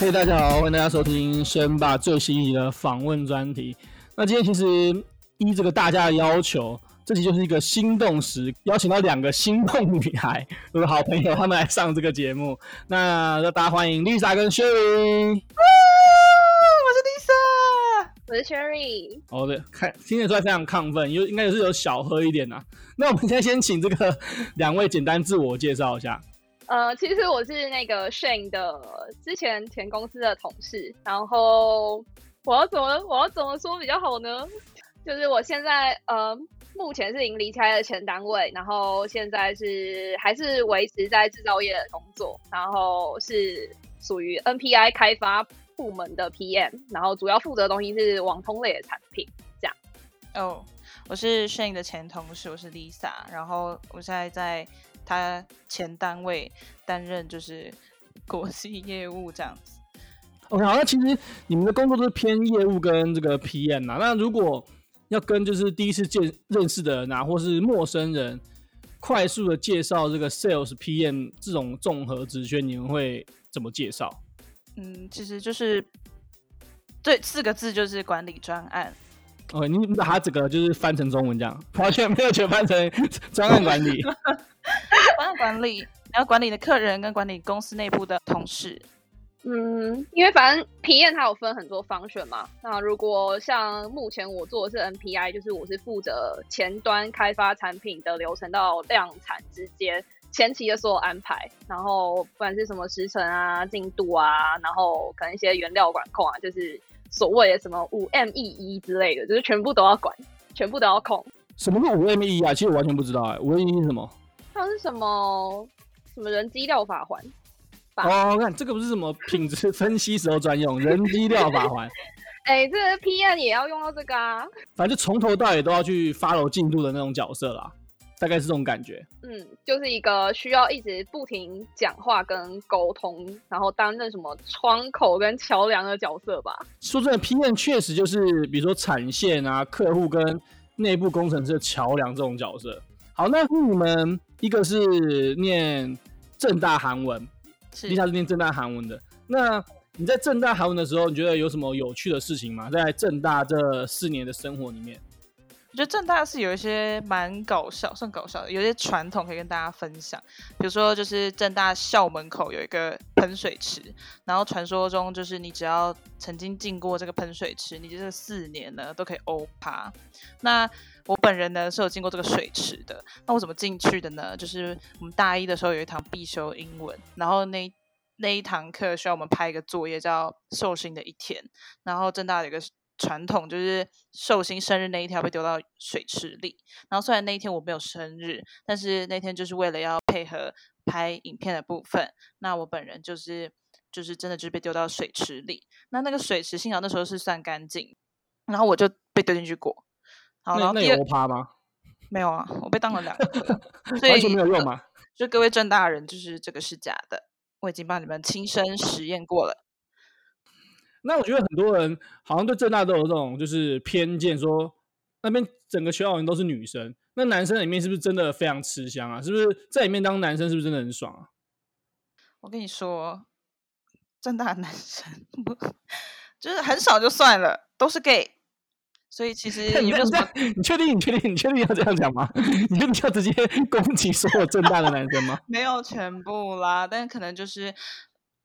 嘿，大家好，欢迎大家收听生吧最新一的访问专题。那今天其实依这个大家的要求，这集就是一个心动时，邀请到两个心动女孩，我的好朋友，他们来上这个节目。那让大家欢迎 Lisa 跟 Sherry。我是 Sherry，哦对，看听得出来非常亢奋，有应该也是有小喝一点呐、啊。那我们现在先请这个两位简单自我介绍一下。呃，其实我是那个 Shane 的之前前公司的同事，然后我要怎么我要怎么说比较好呢？就是我现在呃目前是已经离开了前单位，然后现在是还是维持在制造业的工作，然后是属于 NPI 开发。部门的 PM，然后主要负责的东西是网通类的产品，这样。哦我是 Shane 的前同事，我是 Lisa，然后我现在在他前单位担任就是国际业务这样子。OK，好，那其实你们的工作都是偏业务跟这个 PM 啊。那如果要跟就是第一次见认识的人啊，或是陌生人，快速的介绍这个 Sales PM 这种综合职缺，你们会怎么介绍？嗯，其实就是对四个字，就是管理专案。哦，你把它整个就是翻成中文这样，完全没有全翻成 专案管理。管理，你要管理的客人跟管理公司内部的同事。嗯，因为反正体验它有分很多方选嘛。那如果像目前我做的是 NPI，就是我是负责前端开发产品的流程到量产之间。前期的所有安排，然后不管是什么时程啊、进度啊，然后可能一些原料管控啊，就是所谓的什么五 M E 一之类的，就是全部都要管，全部都要控。什么是五 M E E 啊？其实我完全不知道哎、欸，五 M E E 是什么？它是什么什么人机料法环？哦，看这个不是什么品质分析时候专用人机料法环。哎、欸，这个 PM 也要用到这个啊。反正就从头到尾都要去 follow 进度的那种角色啦。大概是这种感觉，嗯，就是一个需要一直不停讲话跟沟通，然后担任什么窗口跟桥梁的角色吧。说真的，PM 确实就是比如说产线啊、客户跟内部工程师的桥梁这种角色。好，那你们一个是念正大韩文，是，Lisa 是念正大韩文的。那你在正大韩文的时候，你觉得有什么有趣的事情吗？在正大这四年的生活里面？我觉得正大是有一些蛮搞笑，算搞笑的，有一些传统可以跟大家分享。比如说，就是正大校门口有一个喷水池，然后传说中就是你只要曾经进过这个喷水池，你这四年呢都可以欧趴。那我本人呢是有进过这个水池的。那我怎么进去的呢？就是我们大一的时候有一堂必修英文，然后那那一堂课需要我们拍一个作业，叫寿星的一天。然后正大有个。传统就是寿星生日那一天被丢到水池里，然后虽然那一天我没有生日，但是那天就是为了要配合拍影片的部分，那我本人就是就是真的就是被丢到水池里。那那个水池幸好那时候是算干净，然后我就被丢进去过。好，然后第二那趴吗？没有啊，我被当了两个，所以完全没有用嘛？就各位郑大人，就是这个是假的，我已经帮你们亲身实验过了。那我觉得很多人好像对郑大都有这种就是偏见，说那边整个学校人都是女生，那男生里面是不是真的非常吃香啊？是不是在里面当男生是不是真的很爽啊？我跟你说，郑大男生不就是很少就算了，都是 gay，所以其实 你没有什么。你确定？你确定？你确定要这样讲吗？你就要直接 攻击所有正大的男生吗？没有全部啦，但可能就是。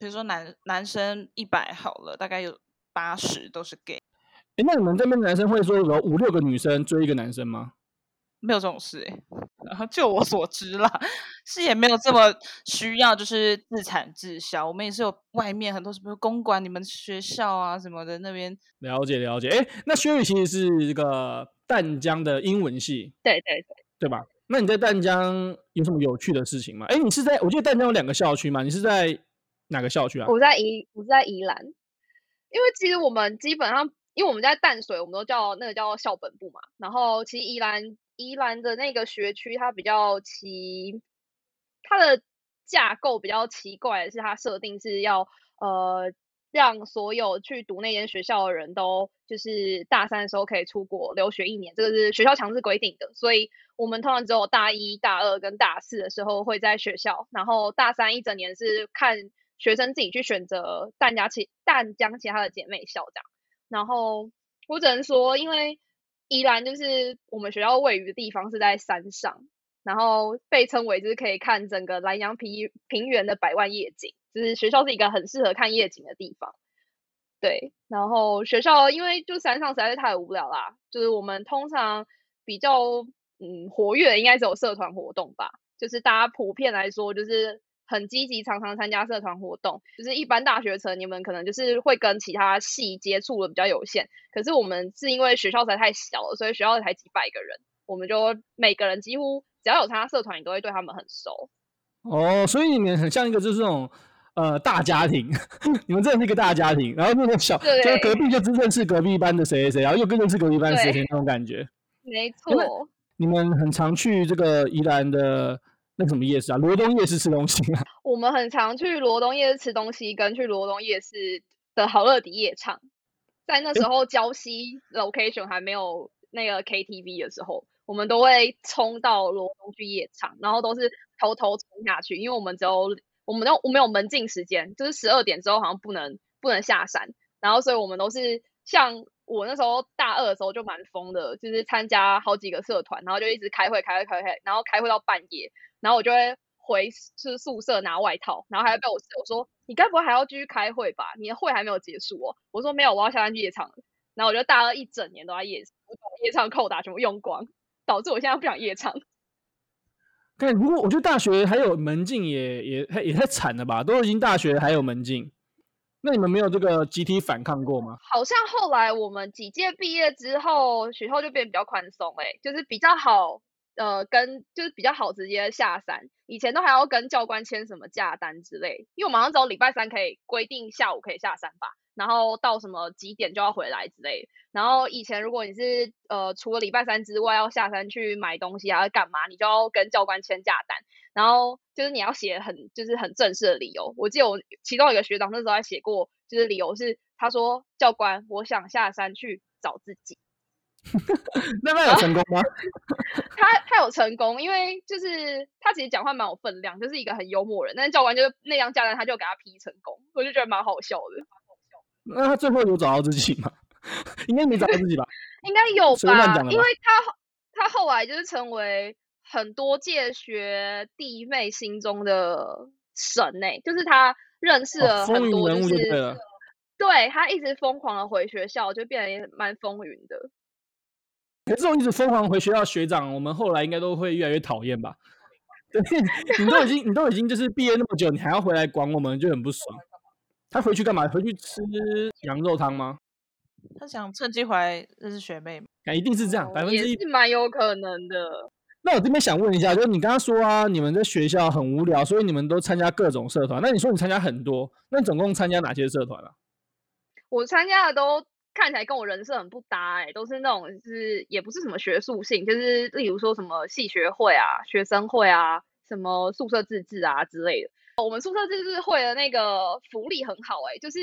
比如说男男生一百好了，大概有八十都是 gay。哎，那你们这边男生会说有五六个女生追一个男生吗？没有这种事哎、欸，然后就我所知啦，是也没有这么需要，就是自产自销。我们也是有外面很多什么公馆，你们学校啊什么的那边。了解了解，哎，那薛宇其实是这个淡江的英文系，对对对，对吧？那你在淡江有什么有趣的事情吗？哎，你是在我记得淡江有两个校区嘛？你是在？哪个校区啊？我在宜，我在宜兰，因为其实我们基本上，因为我们在淡水，我们都叫那个叫校本部嘛。然后其实宜兰，宜兰的那个学区，它比较奇，它的架构比较奇怪的是，它设定是要呃让所有去读那间学校的人都就是大三的时候可以出国留学一年，这个是学校强制规定的。所以我们通常只有大一大二跟大四的时候会在学校，然后大三一整年是看。学生自己去选择淡江其淡江其他的姐妹校这样。然后我只能说，因为宜兰就是我们学校位于的地方是在山上，然后被称为就是可以看整个南阳平平原的百万夜景，就是学校是一个很适合看夜景的地方。对，然后学校因为就山上实在是太无聊啦，就是我们通常比较嗯活跃的应该只有社团活动吧，就是大家普遍来说就是。很积极，常常参加社团活动。就是一般大学城，你们可能就是会跟其他系接触的比较有限。可是我们是因为学校实在太小了，所以学校才几百个人，我们就每个人几乎只要有参加社团，你都会对他们很熟。哦，所以你们很像一个就是这种呃大家庭，你们真的是一个大家庭。然后那种小，就是隔壁就真正是隔壁班的谁谁谁，然后又跟着是隔壁班谁谁那种感觉。没错。你们很常去这个宜兰的。那什么夜市啊？罗东夜市吃东西啊？我们很常去罗东夜市吃东西，跟去罗东夜市的好乐迪夜唱。在那时候，礁溪 location 还没有那个 KTV 的时候，我们都会冲到罗东去夜唱，然后都是偷偷冲下去，因为我们只有我们都我们有门禁时间，就是十二点之后好像不能不能下山，然后所以我们都是像。我那时候大二的时候就蛮疯的，就是参加好几个社团，然后就一直开会、开会、开会，然后开会到半夜，然后我就会回是宿舍拿外套，然后还要被我室友说：“你该不会还要继续开会吧？你的会还没有结束哦。”我说：“没有，我要下班去夜场。”然后我就大二一整年都在夜，夜场扣打全部用光，导致我现在不想夜场。看，如果我觉得大学还有门禁也也也太惨了吧？都已经大学还有门禁。那你们没有这个集体反抗过吗？好像后来我们几届毕业之后，学校就变比较宽松，哎，就是比较好，呃，跟就是比较好直接下山。以前都还要跟教官签什么假单之类，因为我们好像只有礼拜三可以规定下午可以下山吧。然后到什么几点就要回来之类。然后以前如果你是呃除了礼拜三之外要下山去买东西还要干嘛，你就要跟教官签假单。然后就是你要写很就是很正式的理由。我记得我其中一个学长那时候还写过，就是理由是他说，教官，我想下山去找自己。那他有成功吗？他他有成功，因为就是他其实讲话蛮有分量，就是一个很幽默人。但是教官就是那张假单他就给他批成功，我就觉得蛮好笑的。那他最后有找到自己吗？应该没找到自己吧？应该有吧，吧因为他他后来就是成为很多届学弟妹心中的神呢、欸，就是他认识了很多、就是，对他一直疯狂的回学校，就变得也蛮风云的。可是这种一直疯狂回学校学长，我们后来应该都会越来越讨厌吧？对，你都已经 你都已经就是毕业那么久，你还要回来管我们，就很不爽。他回去干嘛？回去吃羊肉汤吗？他想趁机回来认识学妹嘛？啊，一定是这样，百分之一是蛮有可能的。那我这边想问一下，就是你刚刚说啊，你们在学校很无聊，所以你们都参加各种社团。那你说你参加很多，那你总共参加哪些社团啊？我参加的都看起来跟我人设很不搭，哎，都是那种是也不是什么学术性，就是例如说什么系学会啊、学生会啊、什么宿舍自治啊之类的。我们宿舍自治会的那个福利很好哎、就是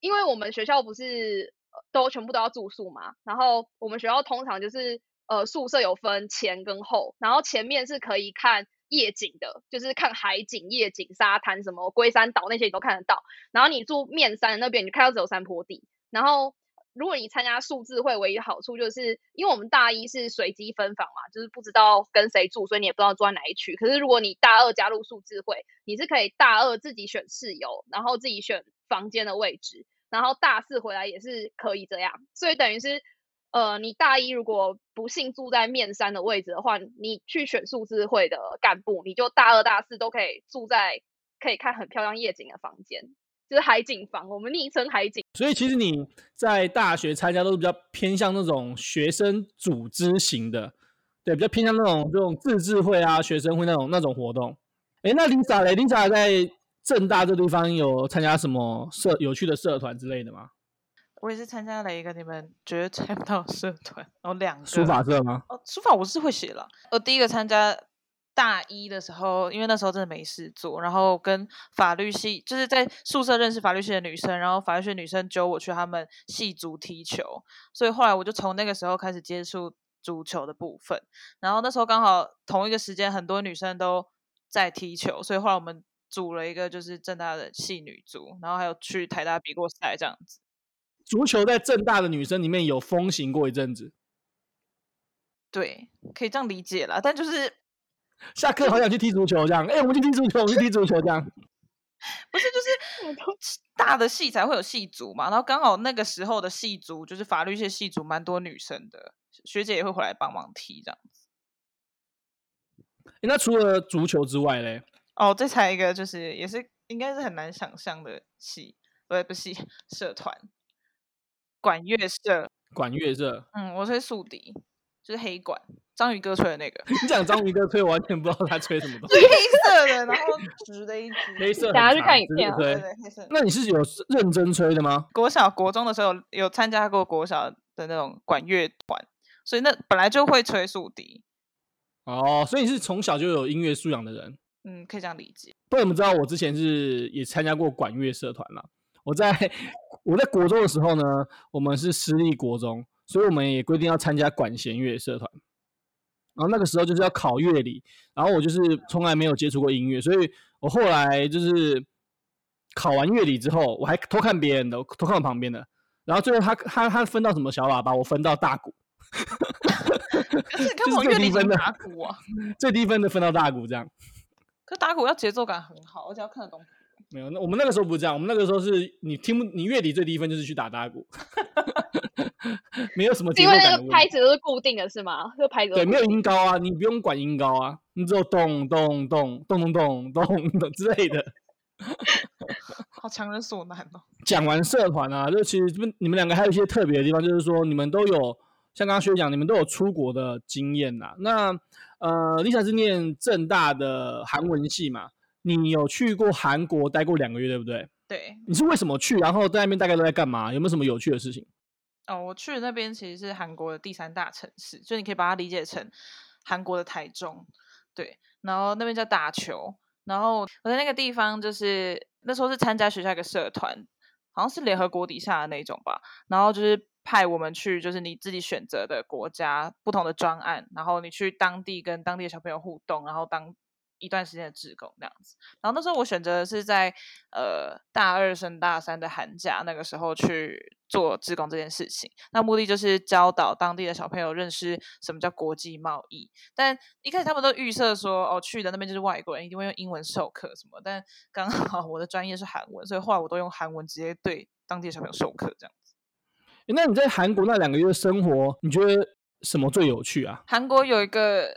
因为我们学校不是都全部都要住宿嘛，然后我们学校通常就是呃宿舍有分前跟后，然后前面是可以看夜景的，就是看海景、夜景、沙滩什么龟山岛那些你都看得到，然后你住面山那边，你看到只有山坡地，然后。如果你参加数字会，唯一的好处就是，因为我们大一是随机分房嘛，就是不知道跟谁住，所以你也不知道住在哪一区。可是如果你大二加入数字会，你是可以大二自己选室友，然后自己选房间的位置，然后大四回来也是可以这样。所以等于是，呃，你大一如果不幸住在面山的位置的话，你去选数字会的干部，你就大二大四都可以住在可以看很漂亮夜景的房间。就是海景房，我们昵称海景。所以其实你在大学参加都是比较偏向那种学生组织型的，对，比较偏向那种这种自治会啊、学生会那种那种活动。哎，那 Lisa 嘞？Lisa 在政大这地方有参加什么社有趣的社团之类的吗？我也是参加了一个你们绝对猜不到的社团，然后两个书法社吗？哦，书法我是会写了。我第一个参加。大一的时候，因为那时候真的没事做，然后跟法律系就是在宿舍认识法律系的女生，然后法律系的女生揪我去他们系足踢球，所以后来我就从那个时候开始接触足球的部分。然后那时候刚好同一个时间，很多女生都在踢球，所以后来我们组了一个就是正大的系女足，然后还有去台大比过赛这样子。足球在正大的女生里面有风行过一阵子，对，可以这样理解啦。但就是下课好想去踢足球这样，哎、欸，我们去踢足球，我们去踢足球这样。不是，就是大的系才会有系组嘛，然后刚好那个时候的系组就是法律系系组蛮多女生的，学姐也会回来帮忙踢这样子。欸、那除了足球之外嘞？哦，这才一个就是也是应该是很难想象的系，不是不是社团，管乐社。管乐社。嗯，我吹竖笛，就是黑管，章鱼哥吹的那个。你讲章鱼哥吹，我完全不知道他吹什么东 西。黑色的，然后直的一支。黑色。等下去看影片。对对，黑色。那你是有认真吹的吗？国小、国中的时候有参加过国小的那种管乐团，所以那本来就会吹竖笛。哦，所以你是从小就有音乐素养的人，嗯，可以这样理解。不然我们知道，我之前是也参加过管乐社团啦。我在 我在国中的时候呢，我们是私立国中，所以我们也规定要参加管弦乐社团。然后那个时候就是要考乐理，然后我就是从来没有接触过音乐，所以我后来就是考完乐理之后，我还偷看别人的，偷看我旁边的，然后最后他他他分到什么小喇叭，我分到大鼓。可是看我乐理分的打鼓啊，最低分的分到大鼓这样。可打鼓要节奏感很好，而且要看得懂。没有，那我们那个时候不这样，我们那个时候是你听不，你月底最低分就是去打打鼓，没有什么。因为那个拍子都是固定的，是吗？就拍子对，没有音高啊，你不用管音高啊，你只有咚咚咚咚咚咚咚之类的，好强人所难哦。讲完社团啊，就其实你们两个还有一些特别的地方，就是说你们都有像刚刚学长，你们都有出国的经验呐。那呃，Lisa 是念正大的韩文系嘛？你有去过韩国待过两个月，对不对？对。你是为什么去？然后在那边大概都在干嘛？有没有什么有趣的事情？哦，我去的那边其实是韩国的第三大城市，所以你可以把它理解成韩国的台中。对。然后那边叫打球。然后我在那个地方，就是那时候是参加学校一个社团，好像是联合国底下的那种吧。然后就是。派我们去，就是你自己选择的国家，不同的专案，然后你去当地跟当地的小朋友互动，然后当一段时间的志工这样子。然后那时候我选择的是在呃大二升大三的寒假那个时候去做志工这件事情。那目的就是教导当地的小朋友认识什么叫国际贸易。但一开始他们都预设说，哦，去的那边就是外国人，一定会用英文授课什么。但刚好我的专业是韩文，所以后来我都用韩文直接对当地的小朋友授课这样子。那你在韩国那两个月生活，你觉得什么最有趣啊？韩国有一个，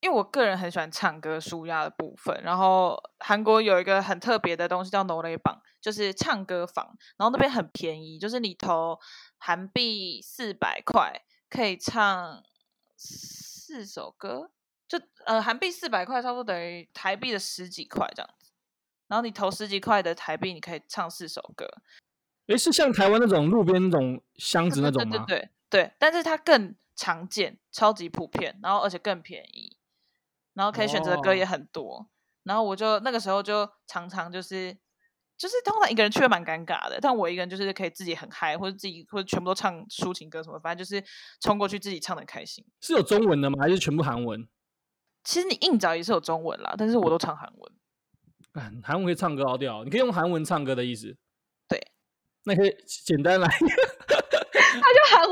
因为我个人很喜欢唱歌舒压的部分，然后韩国有一个很特别的东西叫 “Noi 榜”，就是唱歌房。然后那边很便宜，就是你投韩币四百块可以唱四首歌，就呃韩币四百块差不多等于台币的十几块这样子。然后你投十几块的台币，你可以唱四首歌。诶，是像台湾那种路边那种箱子那种吗？对对对对，但是它更常见，超级普遍，然后而且更便宜。然后可以选择的歌也很多。哦、然后我就那个时候就常常就是就是通常一个人去会蛮尴尬的，但我一个人就是可以自己很嗨，或者自己或者全部都唱抒情歌什么，反正就是冲过去自己唱的开心。是有中文的吗？还是全部韩文？其实你硬找也是有中文啦，但是我都唱韩文。嗯，韩文可以唱歌好屌，你可以用韩文唱歌的意思。对那可以简单来，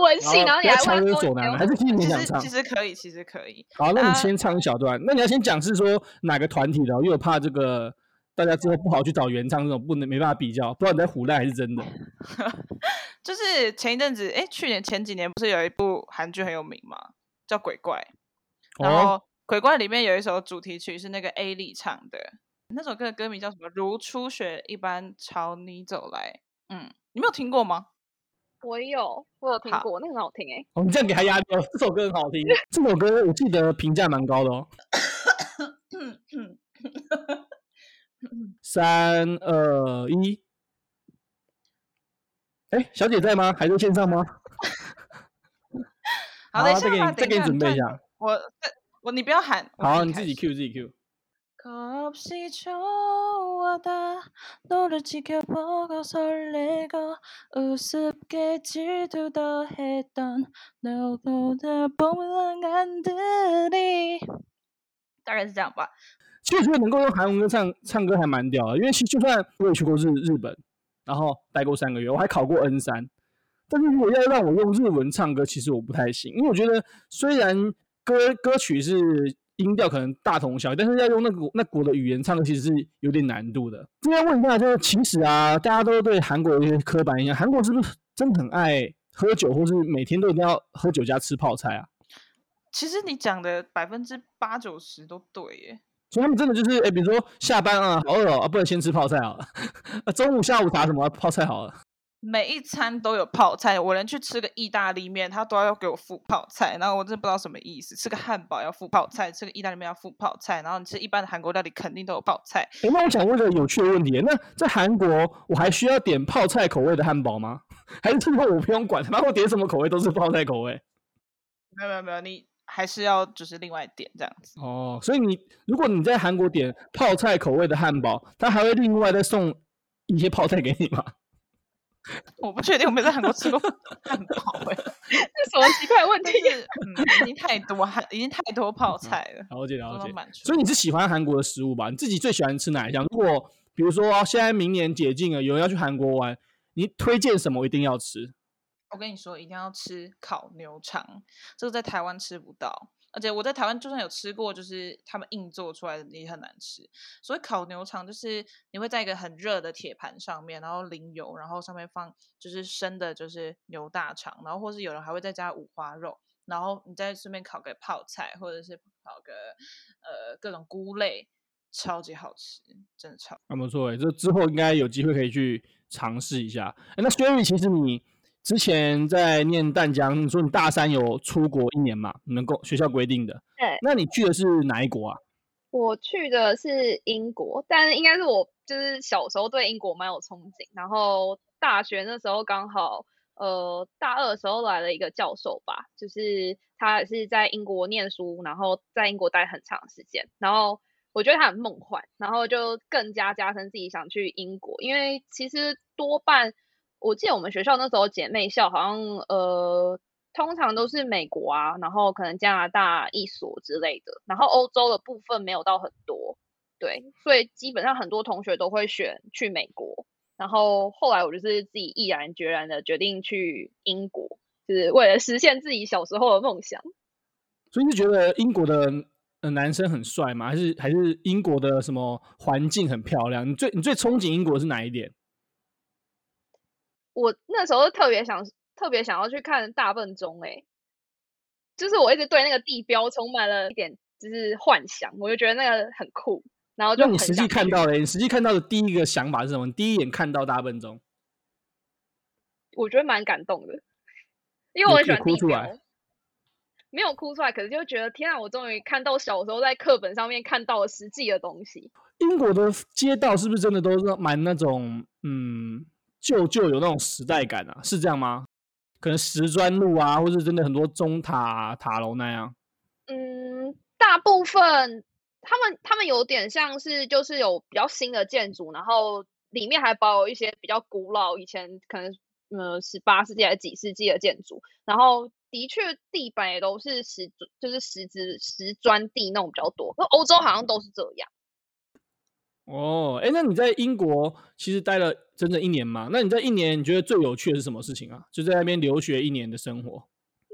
文戏，然后你还问说，还是其实你想唱？其实可以，其实可以。好，那你先唱一小段。那你要先讲是说哪个团体的，因为我怕这个大家之后不好去找原唱，这种不能没办法比较，不知道你在唬赖还是真的。就是前一阵子，哎，去年前几年不是有一部韩剧很有名吗？叫《鬼怪》，然后《鬼怪》里面有一首主题曲是那个 A 里唱的，那首歌的歌名叫什么？如初雪一般朝你走来。嗯。你没有听过吗？我有，我有听过，那个很好听哎、欸。哦，你这样给他压掉，这首歌很好听。这首歌我记得评价蛮高的哦。三二一，哎，小姐在吗？还在线上吗？好，等一下，再给你，再给你准备一下。我，我，你不要喊。好，你自己 Q，自己 Q。大概是这样吧。其实我觉得能够用韩文歌唱唱歌还蛮屌的，因为其实就算我也去过日日本，然后待过三个月，我还考过 N 三，但是如果要让我用日文唱歌，其实我不太行，因为我觉得虽然歌歌曲是音调可能大同小异，但是要用那个那国的语言唱歌，其实是有点难度的。今天问一下，就是其实啊，大家都对韩国有一些刻板印象，韩国是不是真的很爱喝酒，或是每天都一定要喝酒加吃泡菜啊？其实你讲的百分之八九十都对耶，所以他们真的就是，哎、欸，比如说下班啊，好饿哦，啊，不能先吃泡菜好了，啊，中午下午茶什么泡菜好了，每一餐都有泡菜，我连去吃个意大利面，他都要给我付泡菜，然后我真的不知道什么意思，吃个汉堡要付泡菜，吃个意大利面要付泡菜，然后你吃一般的韩国料理肯定都有泡菜。哎、欸，那我想问一个有趣的问题，那在韩国我还需要点泡菜口味的汉堡吗？还是之后我不用管，然后我点什么口味都是泡菜口味？没有没有没有你。还是要就是另外点这样子哦，所以你如果你在韩国点泡菜口味的汉堡，他还会另外再送一些泡菜给你吗？我不确定，我没在韩国吃过 汉堡哎，这什么奇怪问题？嗯，已经太多，已经太多泡菜了。了解了解。所以你是喜欢韩国的食物吧？你自己最喜欢吃哪一项？如果比如说现在明年解禁了，有人要去韩国玩，你推荐什么一定要吃？我跟你说，一定要吃烤牛肠，这个在台湾吃不到，而且我在台湾就算有吃过，就是他们硬做出来的也很难吃。所以烤牛肠就是你会在一个很热的铁盘上面，然后淋油，然后上面放就是生的，就是牛大肠，然后或是有人还会再加五花肉，然后你再顺便烤个泡菜，或者是烤个呃各种菇类，超级好吃，真的超。还不错哎，这之后应该有机会可以去尝试一下。哎，那薛瑞其实你。之前在念淡江，你说你大三有出国一年嘛？你们公学校规定的。对。那你去的是哪一国啊？我去的是英国，但应该是我就是小时候对英国蛮有憧憬，然后大学那时候刚好呃大二的时候来了一个教授吧，就是他也是在英国念书，然后在英国待很长时间，然后我觉得他很梦幻，然后就更加加深自己想去英国，因为其实多半。我记得我们学校那时候姐妹校好像呃，通常都是美国啊，然后可能加拿大一所之类的，然后欧洲的部分没有到很多，对，所以基本上很多同学都会选去美国，然后后来我就是自己毅然决然的决定去英国，就是为了实现自己小时候的梦想。所以你是觉得英国的呃男生很帅吗？还是还是英国的什么环境很漂亮？你最你最憧憬英国是哪一点？我那时候特别想，特别想要去看大笨钟，哎，就是我一直对那个地标充满了一点就是幻想，我就觉得那个很酷，然后就你实际看到的，你实际看到的第一个想法是什么？你第一眼看到大笨钟，我觉得蛮感动的，因为我很喜欢地标，没有哭出来，可是就觉得天啊，我终于看到小时候在课本上面看到的实际的东西。英国的街道是不是真的都是蛮那种嗯？旧旧有那种时代感啊，是这样吗？可能石砖路啊，或是真的很多钟塔啊、塔楼那样。嗯，大部分他们他们有点像是就是有比较新的建筑，然后里面还保有一些比较古老，以前可能呃十八世纪还是几世纪的建筑。然后的确地板也都是石，就是石子石砖地那种比较多。那欧洲好像都是这样。哦，哎，那你在英国其实待了整整一年嘛？那你在一年，你觉得最有趣的是什么事情啊？就在那边留学一年的生活。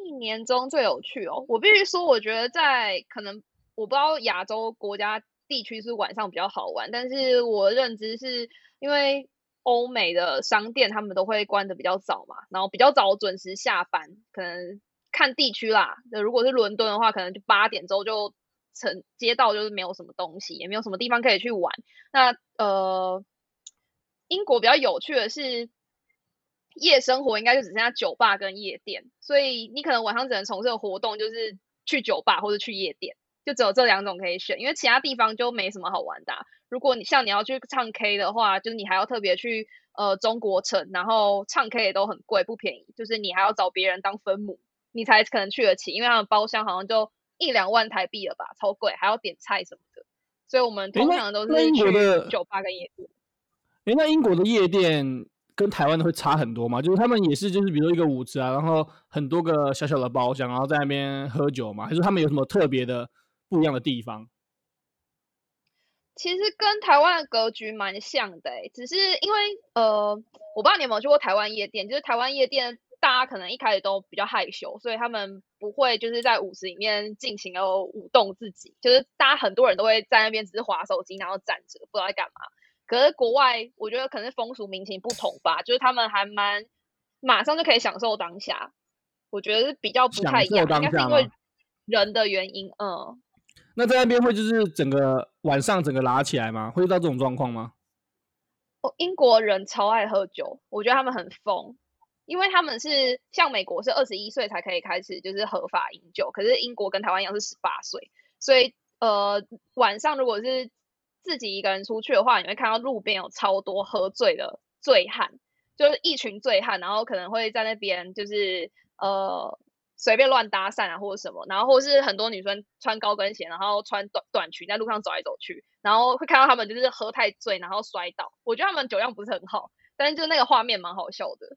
一年中最有趣哦，我必须说，我觉得在可能我不知道亚洲国家地区是晚上比较好玩，但是我认知是因为欧美的商店他们都会关得比较早嘛，然后比较早准时下班，可能看地区啦。那如果是伦敦的话，可能就八点之后就。城街道就是没有什么东西，也没有什么地方可以去玩。那呃，英国比较有趣的是夜生活，应该就只剩下酒吧跟夜店。所以你可能晚上只能从事的活动就是去酒吧或者去夜店，就只有这两种可以选，因为其他地方就没什么好玩的啊。如果你像你要去唱 K 的话，就是你还要特别去呃中国城，然后唱 K 也都很贵，不便宜。就是你还要找别人当分母，你才可能去得起，因为他们包厢好像就。一两万台币了吧，超贵，还要点菜什么的，所以我们通常都是去酒吧跟夜店。哎，那英国的夜店跟台湾的会差很多吗？就是他们也是，就是比如一个舞池啊，然后很多个小小的包厢，然后在那边喝酒嘛，还是他们有什么特别的不一样的地方？其实跟台湾的格局蛮像的，欸，只是因为呃，我不知道你有没有去过台湾夜店，就是台湾夜店大家可能一开始都比较害羞，所以他们不会就是在舞池里面尽情的舞动自己，就是大家很多人都会在那边只是滑手机，然后站着不知道在干嘛。可是国外我觉得可能是风俗民情不同吧，就是他们还蛮马上就可以享受当下，我觉得是比较不太一样，应该是因为人的原因，嗯。那在那边会就是整个晚上整个拉起来吗？会遇到这种状况吗？哦，英国人超爱喝酒，我觉得他们很疯，因为他们是像美国是二十一岁才可以开始就是合法饮酒，可是英国跟台湾一样是十八岁，所以呃晚上如果是自己一个人出去的话，你会看到路边有超多喝醉的醉汉，就是一群醉汉，然后可能会在那边就是呃。随便乱搭讪啊，或者什么，然后或是很多女生穿高跟鞋，然后穿短短裙在路上走来走去，然后会看到他们就是喝太醉，然后摔倒。我觉得他们酒量不是很好，但是就那个画面蛮好笑的。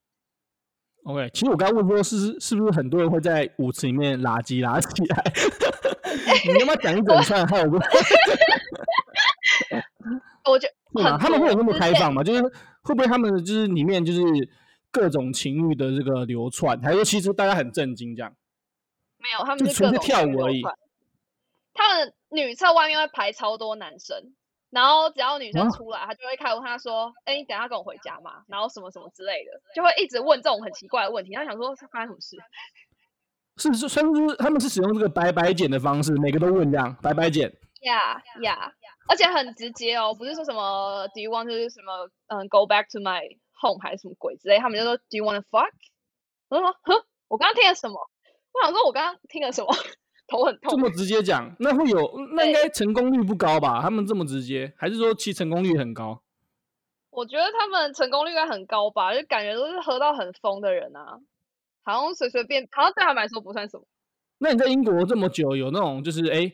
OK，其实我刚刚问说是是不是很多人会在舞池里面拉鸡拉起来？你要不要讲一整串？还有个，我觉得他们会有那么开放吗？就是会不会他们就是里面就是。各种情欲的这个流窜，还是其实大家很震惊这样？没有，他们就纯粹跳舞而已。他们女厕外面会排超多男生，然后只要女生出来，啊、他就会开始问他说：“哎、欸，你等下跟我回家吗？”然后什么什么之类的，就会一直问这种很奇怪的问题。他想说发生什么事？是是，甚至他们是使用这个白白剪的方式，每个都问这样百百检。呀呀，而且很直接哦，不是说什么 “Do you want to 什么嗯 go back to my”。home 还是什么鬼之类，他们就说 Do you want to fuck？我说哼，我刚刚听了什么？我想说，我刚刚听了什么？头很痛。这么直接讲，那会有？那应该成功率不高吧？他们这么直接，还是说其成功率很高？我觉得他们成功率应该很高吧，就感觉都是喝到很疯的人啊，好像随随便，好像对他们来说不算什么。那你在英国这么久，有那种就是哎，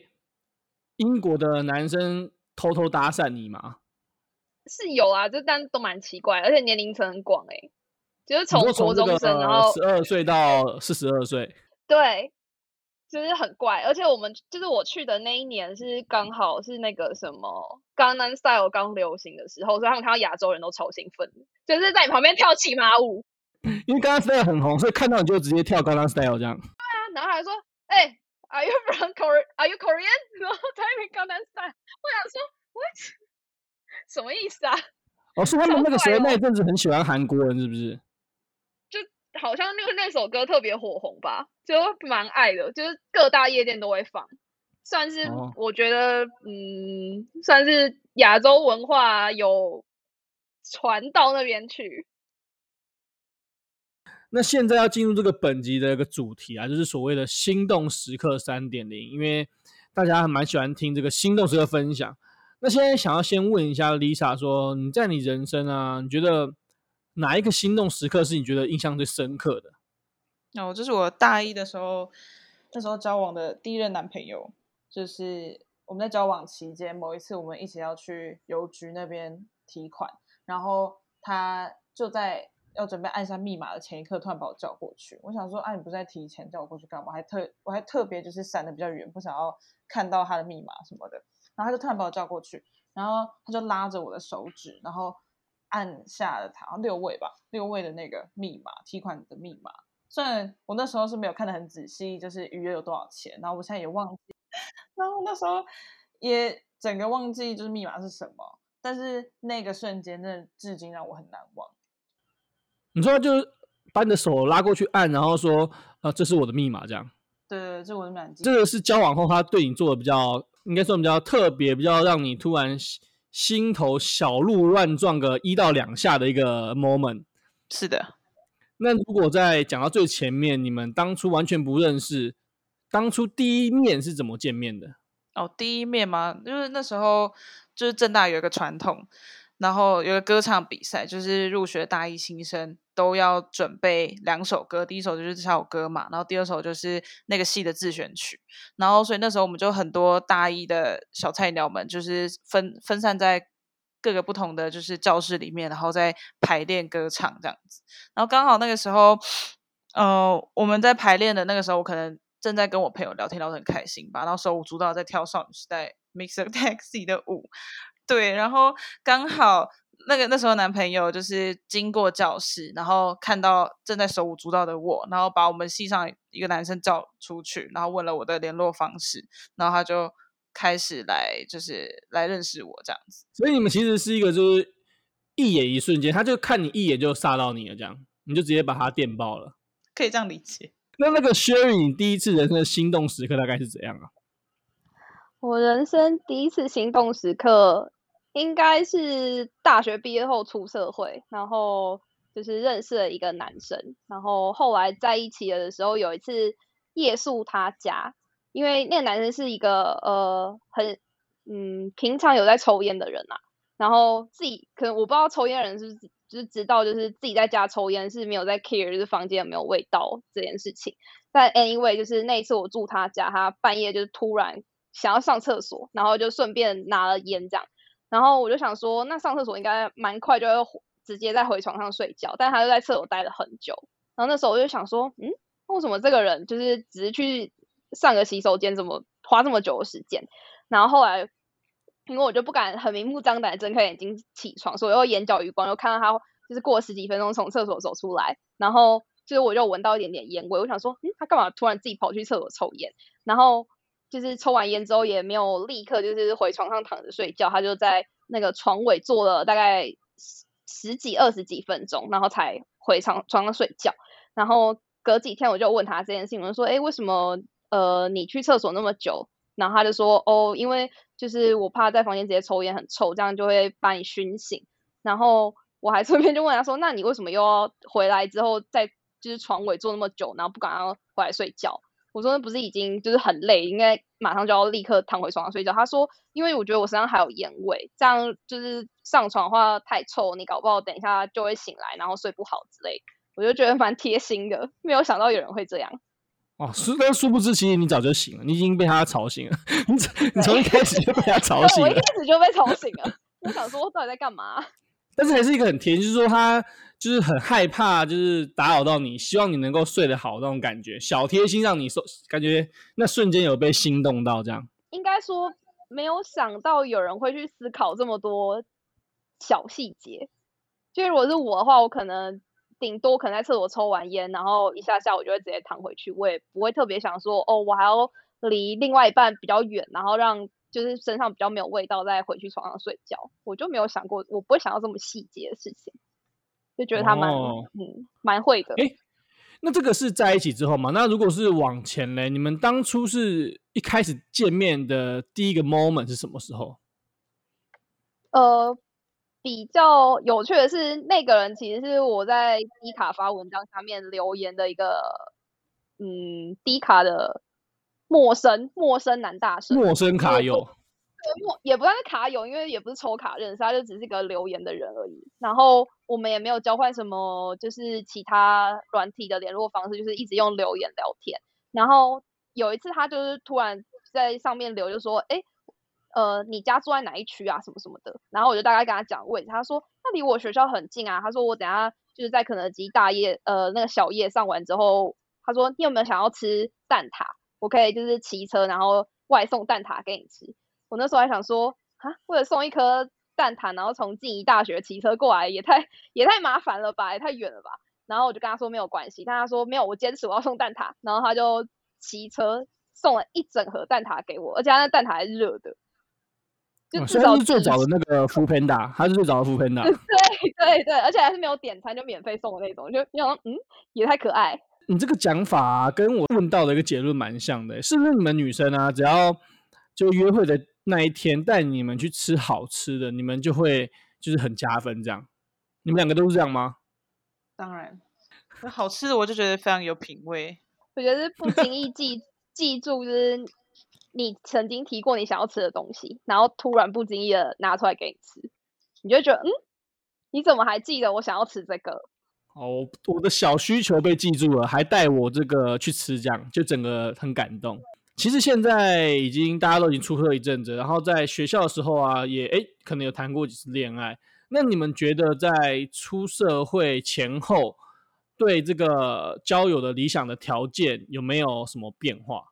英国的男生偷偷搭讪你吗？是有啊，就但都蛮奇怪，而且年龄层很广哎，就是从国中生，然后十二岁到四十二岁，对，就是很怪。而且我们就是我去的那一年是刚好是那个什么江南 style 刚流行的时候，所以他们看到亚洲人都超兴奋，就是在你旁边跳骑马舞。因为江南 style 很红，所以看到你就直接跳江南 style 这样。对啊，然后还说，哎、欸，Are you from Korea？Are you Korean？然后在那边江南 style，我想说，What？什么意思啊？哦，是他们那个时候那一阵子很喜欢韩国人，是不是？就好像那个那首歌特别火红吧，就蛮爱的，就是各大夜店都会放，算是我觉得，哦、嗯，算是亚洲文化有传到那边去。那现在要进入这个本集的一个主题啊，就是所谓的心动时刻三点零，因为大家还蛮喜欢听这个心动时刻分享。那现在想要先问一下 Lisa，说你在你人生啊，你觉得哪一个心动时刻是你觉得印象最深刻的？哦，这是我大一的时候，那时候交往的第一任男朋友，就是我们在交往期间，某一次我们一起要去邮局那边提款，然后他就在要准备按下密码的前一刻，突然把我叫过去。我想说，啊，你不是在提前叫我过去干嘛？还特我还特别就是闪的比较远，不想要看到他的密码什么的。然后他就突然把我叫过去，然后他就拉着我的手指，然后按下了他六位吧，六位的那个密码，提款的密码。虽然我那时候是没有看得很仔细，就是预约有多少钱，然后我现在也忘记，然后那时候也整个忘记就是密码是什么，但是那个瞬间真的至今让我很难忘。你说就是把你的手拉过去按，然后说：“呃，这是我的密码。”这样。对对，这是我的密码。这个是交往后他对你做的比较。应该说比较特别，比较让你突然心头小鹿乱撞个一到两下的一个 moment。是的。那如果在讲到最前面，你们当初完全不认识，当初第一面是怎么见面的？哦，第一面吗？就是那时候就是正大有一个传统，然后有个歌唱比赛，就是入学大一新生。都要准备两首歌，第一首就是这首歌嘛，然后第二首就是那个戏的自选曲，然后所以那时候我们就很多大一的小菜鸟们，就是分分散在各个不同的就是教室里面，然后在排练歌唱这样子。然后刚好那个时候，呃，我们在排练的那个时候，我可能正在跟我朋友聊天，聊得很开心吧，然后手舞足蹈在跳少女时代 Mixer Taxi 的舞，对，然后刚好那个那时候男朋友就是经过教室，然后看到正在手舞足蹈的我，然后把我们系上一个男生叫出去，然后问了我的联络方式，然后他就开始来就是来认识我这样子。所以你们其实是一个就是一眼一瞬间，他就看你一眼就杀到你了，这样你就直接把他电爆了，可以这样理解。那那个 Sherry，你第一次人生的心动时刻大概是怎样啊？我人生第一次心动时刻，应该是大学毕业后出社会，然后就是认识了一个男生，然后后来在一起了的时候，有一次夜宿他家，因为那个男生是一个呃很嗯平常有在抽烟的人啊，然后自己可能我不知道抽烟人是不是就是知道就是自己在家抽烟是没有在 care 就是房间有没有味道这件事情，但 anyway 就是那一次我住他家，他半夜就是突然。想要上厕所，然后就顺便拿了烟这样，然后我就想说，那上厕所应该蛮快就会直接再回床上睡觉，但他就在厕所待了很久，然后那时候我就想说，嗯，为什么这个人就是只是去上个洗手间，怎么花这么久的时间？然后后来，因为我就不敢很明目张胆睁开眼睛起床，所以我眼角余光又看到他就是过了十几分钟从厕所走出来，然后就是我就闻到一点点烟味，我想说，嗯，他干嘛突然自己跑去厕所抽烟？然后。就是抽完烟之后也没有立刻就是回床上躺着睡觉，他就在那个床尾坐了大概十十几二十几分钟，然后才回床床上睡觉。然后隔几天我就问他这件事情，我就说：“哎，为什么呃你去厕所那么久？”然后他就说：“哦，因为就是我怕在房间直接抽烟很臭，这样就会把你熏醒。”然后我还顺便就问他说：“那你为什么又要回来之后在就是床尾坐那么久，然后不敢要回来睡觉？”我说那不是已经就是很累，应该马上就要立刻躺回床上睡觉。他说，因为我觉得我身上还有烟味，这样就是上床的话太臭，你搞不好等一下就会醒来，然后睡不好之类。我就觉得蛮贴心的，没有想到有人会这样。哦，殊但殊不知，其实你早就醒了，你已经被他吵醒了。你你从一开始就被他吵醒了。我一开始就被吵醒了。我想说，我到底在干嘛？但是还是一个很甜，就是说他就是很害怕，就是打扰到你，希望你能够睡得好那种感觉，小贴心让你说感觉那瞬间有被心动到这样。应该说没有想到有人会去思考这么多小细节。就如果是我的话，我可能顶多可能在厕所抽完烟，然后一下下我就会直接躺回去，我也不会特别想说哦，我还要离另外一半比较远，然后让。就是身上比较没有味道，再回去床上睡觉，我就没有想过，我不会想到这么细节的事情，就觉得他蛮、哦、嗯蛮会的。诶，那这个是在一起之后嘛？那如果是往前嘞，你们当初是一开始见面的第一个 moment 是什么时候？呃，比较有趣的是，那个人其实是我在低卡发文章下面留言的一个嗯低卡的。陌生陌生男大生，陌生卡友，对，陌也不算是卡友，因为也不是抽卡认识，他就只是一个留言的人而已。然后我们也没有交换什么，就是其他软体的联络方式，就是一直用留言聊天。然后有一次他就是突然在上面留，就说：“哎，呃，你家住在哪一区啊？什么什么的。”然后我就大概跟他讲位置，他说：“那离我学校很近啊。”他说：“我等下就是在肯德基大夜，呃，那个小夜上完之后，他说你有没有想要吃蛋挞？”我可以就是骑车，然后外送蛋挞给你吃。我那时候还想说，啊，为了送一颗蛋挞，然后从静宜大学骑车过来，也太也太麻烦了吧，也太远了吧。然后我就跟他说没有关系，但他说没有，我坚持我要送蛋挞。然后他就骑车送了一整盒蛋挞给我，而且他那蛋挞还热的。就至少是最早的那个 foodpanda，他是最早的 foodpanda。对对对，而且还是没有点餐就免费送的那种，就你想说，嗯，也太可爱。你这个讲法啊，跟我问到的一个结论蛮像的，是不是你们女生啊，只要就约会的那一天带你们去吃好吃的，你们就会就是很加分这样？你们两个都是这样吗？当然，好吃的我就觉得非常有品味。我觉得是不经意记记住，就是你曾经提过你想要吃的东西，然后突然不经意的拿出来给你吃，你就觉得嗯，你怎么还记得我想要吃这个？哦，我的小需求被记住了，还带我这个去吃，这样就整个很感动。其实现在已经大家都已经出课一阵子，然后在学校的时候啊，也诶可能有谈过几次恋爱。那你们觉得在出社会前后，对这个交友的理想的条件有没有什么变化？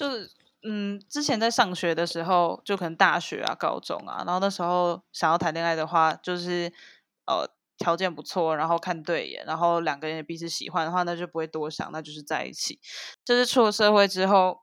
就是嗯，之前在上学的时候，就可能大学啊、高中啊，然后那时候想要谈恋爱的话，就是呃条件不错，然后看对眼，然后两个人也彼此喜欢的话，那就不会多想，那就是在一起。就是出了社会之后，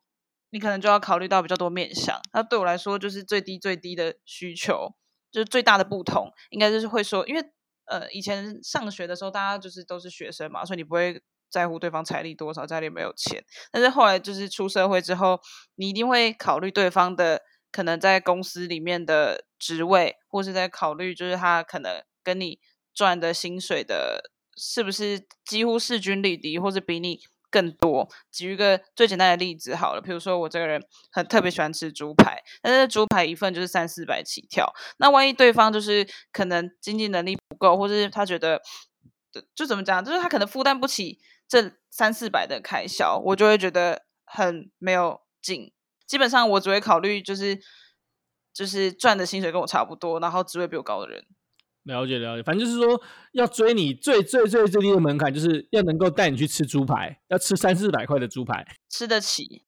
你可能就要考虑到比较多面向。那对我来说，就是最低最低的需求，就是最大的不同，应该就是会说，因为呃以前上学的时候，大家就是都是学生嘛，所以你不会。在乎对方财力多少，家里没有钱。但是后来就是出社会之后，你一定会考虑对方的可能在公司里面的职位，或是在考虑就是他可能跟你赚的薪水的，是不是几乎势均力敌，或是比你更多。举一个最简单的例子好了，比如说我这个人很特别喜欢吃猪排，但是猪排一份就是三四百起跳。那万一对方就是可能经济能力不够，或是他觉得就就怎么讲，就是他可能负担不起。这三四百的开销，我就会觉得很没有劲。基本上，我只会考虑就是就是赚的薪水跟我差不多，然后职位比我高的人。了解了解，反正就是说，要追你最最最最低的门槛，就是要能够带你去吃猪排，要吃三四百块的猪排，吃得起。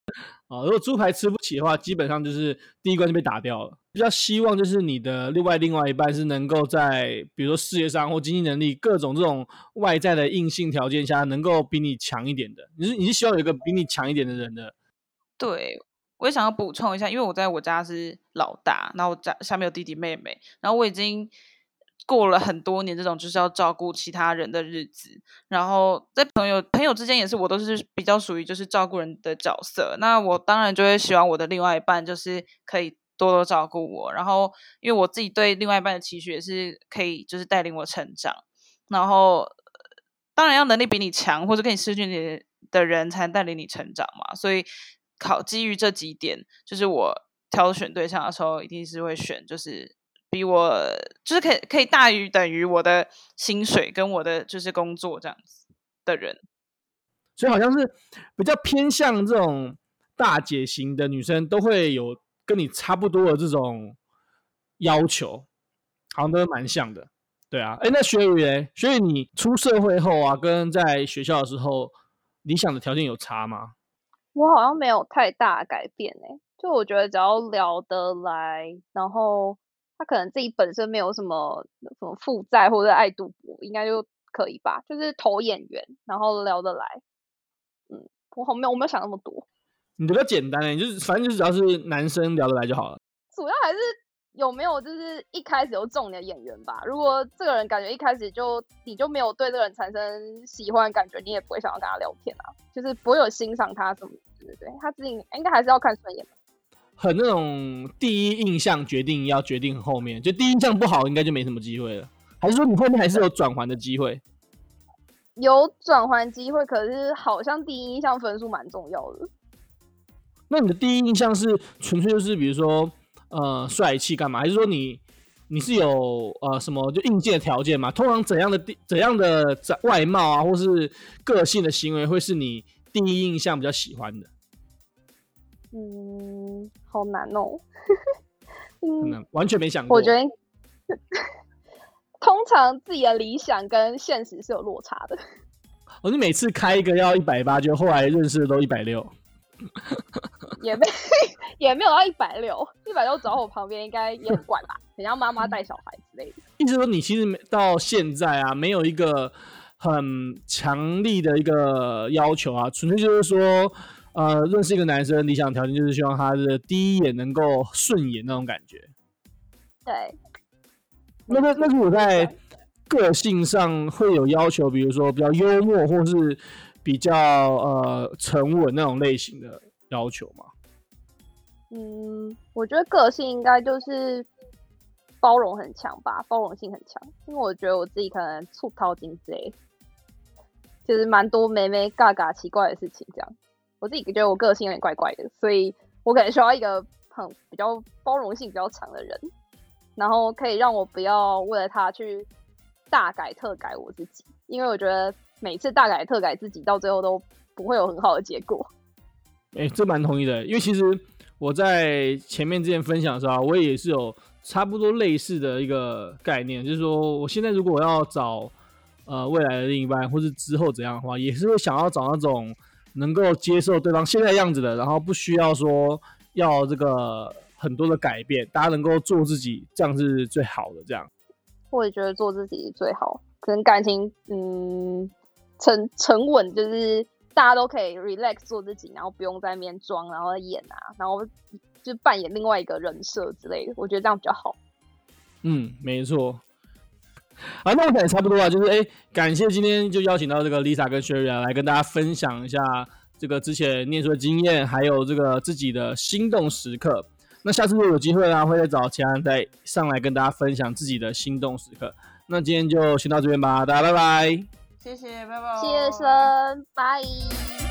啊，如果猪排吃不起的话，基本上就是第一关就被打掉了。比较希望就是你的另外另外一半是能够在比如说事业上或经济能力各种这种外在的硬性条件下，能够比你强一点的。你是你是希望有一个比你强一点的人的。对，我也想要补充一下，因为我在我家是老大，然后我家下面有弟弟妹妹，然后我已经。过了很多年，这种就是要照顾其他人的日子，然后在朋友朋友之间也是，我都是比较属于就是照顾人的角色。那我当然就会希望我的另外一半就是可以多多照顾我，然后因为我自己对另外一半的期许也是可以就是带领我成长。然后当然要能力比你强或者跟你失去你的人才能带领你成长嘛。所以考基于这几点，就是我挑选对象的时候一定是会选就是。比我就是可以可以大于等于我的薪水跟我的就是工作这样子的人，所以好像是比较偏向这种大姐型的女生，都会有跟你差不多的这种要求，好像都蛮像的。对啊，哎，那学宇嘞，学宇你出社会后啊，跟在学校的时候理想的条件有差吗？我好像没有太大改变哎、欸，就我觉得只要聊得来，然后。他可能自己本身没有什么什么负债或者爱赌博，应该就可以吧？就是投演员，然后聊得来。嗯，我好没有我没有想那么多。你比较简单诶，就是反正就是只要是男生聊得来就好了。主要还是有没有就是一开始就中你的演员吧。如果这个人感觉一开始就你就没有对这个人产生喜欢的感觉，你也不会想要跟他聊天啊。就是不会有欣赏他什么，对不对？他自己应该还是要看顺眼的。很那种第一印象决定要决定后面，就第一印象不好，应该就没什么机会了。还是说你后面还是有转圜的机会？有转圜机会，可是好像第一印象分数蛮重要的。那你的第一印象是纯粹就是比如说呃帅气干嘛？还是说你你是有呃什么就硬件的条件嘛？通常怎样的怎样的外貌啊，或是个性的行为会是你第一印象比较喜欢的？嗯，好难哦。嗯，完全没想过。我觉得，通常自己的理想跟现实是有落差的。哦，你每次开一个要一百八，就后来认识的都一百六，也没 也没有到一百六，一百六走到我旁边应该也很怪吧？很像妈妈带小孩之类的。意思说，你其实到现在啊，没有一个很强力的一个要求啊，纯粹就是说。呃，认识一个男生，理想条件就是希望他的第一眼能够顺眼那种感觉。对。那那那是我在个性上会有要求，比如说比较幽默，或是比较呃沉稳那种类型的要求吗？嗯，我觉得个性应该就是包容很强吧，包容性很强。因为我觉得我自己可能粗套金之类，就是蛮多眉眉嘎嘎奇怪的事情这样。我自己觉得我个性有点怪怪的，所以我可能需要一个很比较包容性比较强的人，然后可以让我不要为了他去大改特改我自己，因为我觉得每次大改特改自己到最后都不会有很好的结果。哎、这蛮同意的，因为其实我在前面之前分享的时候，我也是有差不多类似的一个概念，就是说我现在如果我要找呃未来的另一半，或是之后怎样的话，也是会想要找那种。能够接受对方现在样子的，然后不需要说要这个很多的改变，大家能够做自己，这样是最好的。这样，我也觉得做自己最好。可能感情，嗯，沉沉稳，就是大家都可以 relax 做自己，然后不用在面装，然后演啊，然后就扮演另外一个人设之类的。我觉得这样比较好。嗯，没错。好，那我们也差不多啊，就是哎、欸，感谢今天就邀请到这个 Lisa 跟 Sherry 来跟大家分享一下这个之前念书的经验，还有这个自己的心动时刻。那下次如果有机会呢，会再找其他人再上来跟大家分享自己的心动时刻。那今天就先到这边吧，大家拜拜。谢谢，拜拜。谢谢，拜。